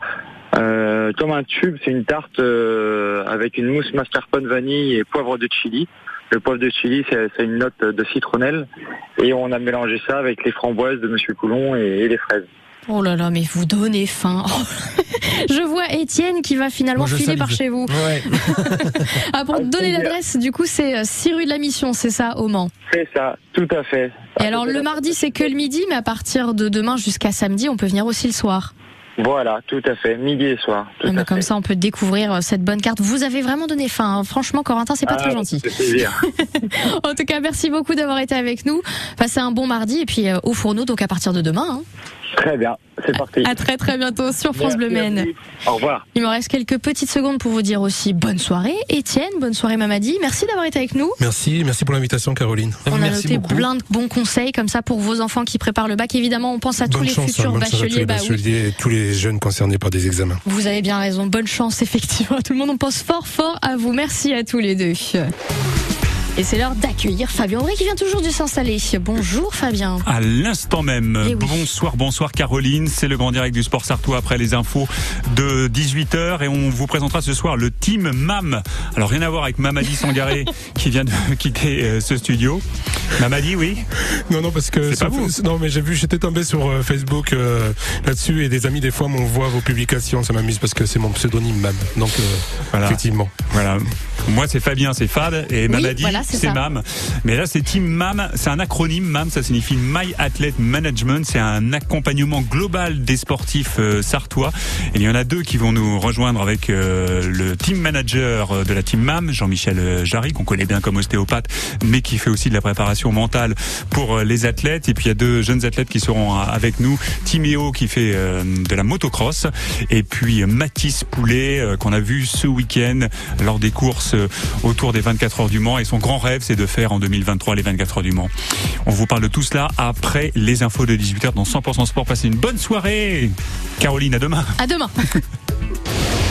euh, comme un tube, c'est une tarte euh, avec une mousse mascarpone vanille et poivre de chili. Le poivre de chili, c'est une note de citronnelle, et on a mélangé ça avec les framboises de Monsieur Coulon et, et les fraises. Oh là là, mais vous donnez faim. Je vois Étienne qui va finalement Moi, filer salive. par chez vous. ah, pour donner plaisir. l'adresse, du coup, c'est euh, 6 rue de la Mission, c'est ça, au Mans. C'est ça, tout à fait. Et alors, le mardi, c'est que le midi, mais à partir de demain jusqu'à samedi, on peut venir aussi le soir. Voilà, tout à fait, midi et soir. Tout Ah, à comme fait. ça, on peut découvrir euh, cette bonne carte. Vous avez vraiment donné faim. hein. Franchement, Corentin, c'est pas Ah, très gentil. En tout cas, merci beaucoup d'avoir été avec nous. Passez un bon mardi et puis euh, au fourneau, donc à partir de demain. hein. Très bien, c'est parti. À très très bientôt sur France Bleu Maine. Au revoir. Il me reste quelques petites secondes pour vous dire aussi bonne soirée, Étienne, bonne soirée Mamadi. Merci d'avoir été avec nous. Merci, merci pour l'invitation, Caroline. On a noté plein de bons conseils comme ça pour vos enfants qui préparent le bac. Évidemment, on pense à tous Bonne les chance, hein, futurs bonne chance à tous bacheliers. les Bah oui. bacheliers et tous les jeunes concernés par des examens. Vous avez bien raison. Bonne chance, effectivement, à tout le monde. On pense fort, fort à vous. Merci à tous les deux. Et c'est l'heure d'accueillir Fabien Aubry qui vient toujours du s'installer. Bonjour Fabien. À l'instant même. Eh oui. Bonsoir, bonsoir Caroline. C'est le grand direct du Sport Sartois après les infos de 18h et on vous présentera ce soir le team MAM. Alors rien à voir avec Mamadi Sangaré qui vient de quitter euh, ce studio. Mamadi, oui Non, non, parce que C'est pas vous. non, mais j'ai vu, j'étais tombé sur euh, Facebook euh, là-dessus et des amis des fois m'envoient vos publications, ça m'amuse parce que c'est mon pseudonyme même. Donc euh, Voilà. effectivement. Voilà. Moi c'est Fabien, c'est Fad et Oui, Mamadi. voilà, c'est. MAM. Mais là, c'est Team MAM. C'est un acronyme. MAM, ça signifie My Athlete Management. C'est un accompagnement global des sportifs euh, sartois. Et il y en a deux qui vont nous rejoindre avec euh, le team manager euh, de la Team MAM, Jean-Michel Jarry, qu'on connaît bien comme ostéopathe, mais qui fait aussi de la préparation mentale pour les athlètes. Et puis il y a deux jeunes athlètes qui seront avec nous. Timéo qui fait de la motocross. Et puis Mathis Poulet, qu'on a vu ce week-end lors des courses autour des 24 heures du Mans. Et son grand rêve, c'est de faire en 2023 les 24 heures du Mans. On vous parle de tout cela après les infos de 18h dans 100% Sport. Passez une bonne soirée. Caroline, à demain. À demain.